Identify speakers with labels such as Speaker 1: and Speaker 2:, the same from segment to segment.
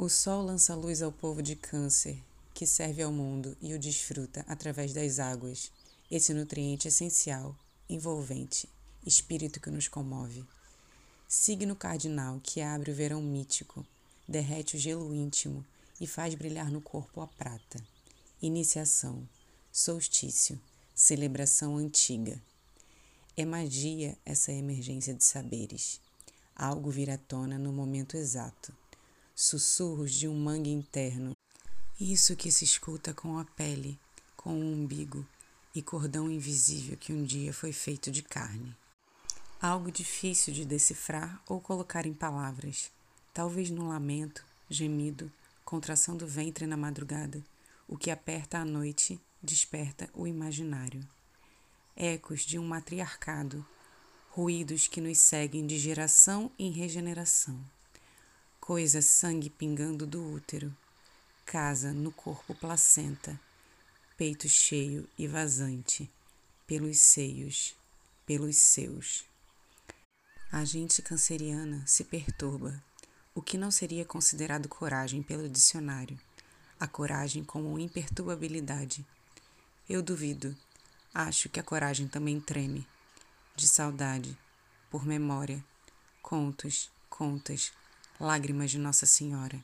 Speaker 1: O sol lança luz ao povo de Câncer, que serve ao mundo e o desfruta através das águas, esse nutriente essencial, envolvente, espírito que nos comove. Signo cardinal que abre o verão mítico, derrete o gelo íntimo e faz brilhar no corpo a prata. Iniciação, solstício, celebração antiga. É magia essa emergência de saberes. Algo vira à tona no momento exato sussurros de um mangue interno. Isso que se escuta com a pele, com o umbigo e cordão invisível que um dia foi feito de carne. Algo difícil de decifrar ou colocar em palavras, talvez num lamento, gemido, contração do ventre na madrugada, o que aperta a noite desperta o imaginário. Ecos de um matriarcado, ruídos que nos seguem de geração em regeneração coisa sangue pingando do útero, casa no corpo placenta, peito cheio e vazante, pelos seios, pelos seus. A gente canceriana se perturba, o que não seria considerado coragem pelo dicionário, a coragem como imperturbabilidade. Eu duvido, acho que a coragem também treme, de saudade, por memória, contos, contas, lágrimas de Nossa Senhora.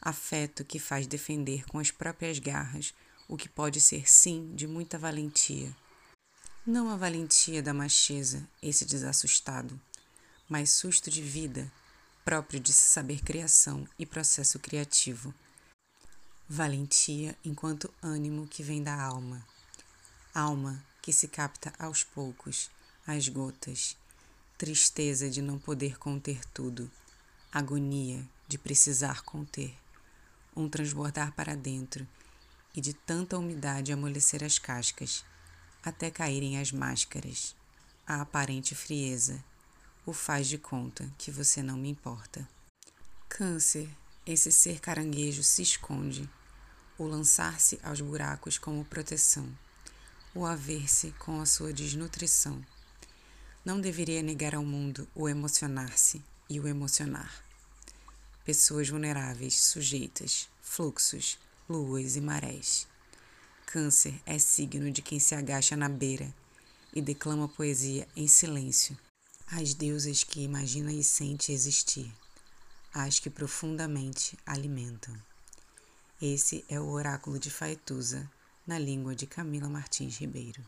Speaker 1: Afeto que faz defender com as próprias garras o que pode ser sim de muita valentia. Não a valentia da macheza, esse desassustado, mas susto de vida, próprio de se saber criação e processo criativo. Valentia enquanto ânimo que vem da alma. Alma que se capta aos poucos, às gotas. Tristeza de não poder conter tudo agonia de precisar conter, um transbordar para dentro e de tanta umidade amolecer as cascas, até caírem as máscaras. A aparente frieza, o faz de conta que você não me importa. Câncer, esse ser caranguejo se esconde, o lançar-se aos buracos como proteção, o haver-se com a sua desnutrição. Não deveria negar ao mundo o emocionar-se, e o emocionar. Pessoas vulneráveis, sujeitas, fluxos, luas e marés. Câncer é signo de quem se agacha na beira e declama poesia em silêncio. As deusas que imagina e sente existir, as que profundamente alimentam. Esse é o oráculo de Faetusa, na língua de Camila Martins Ribeiro.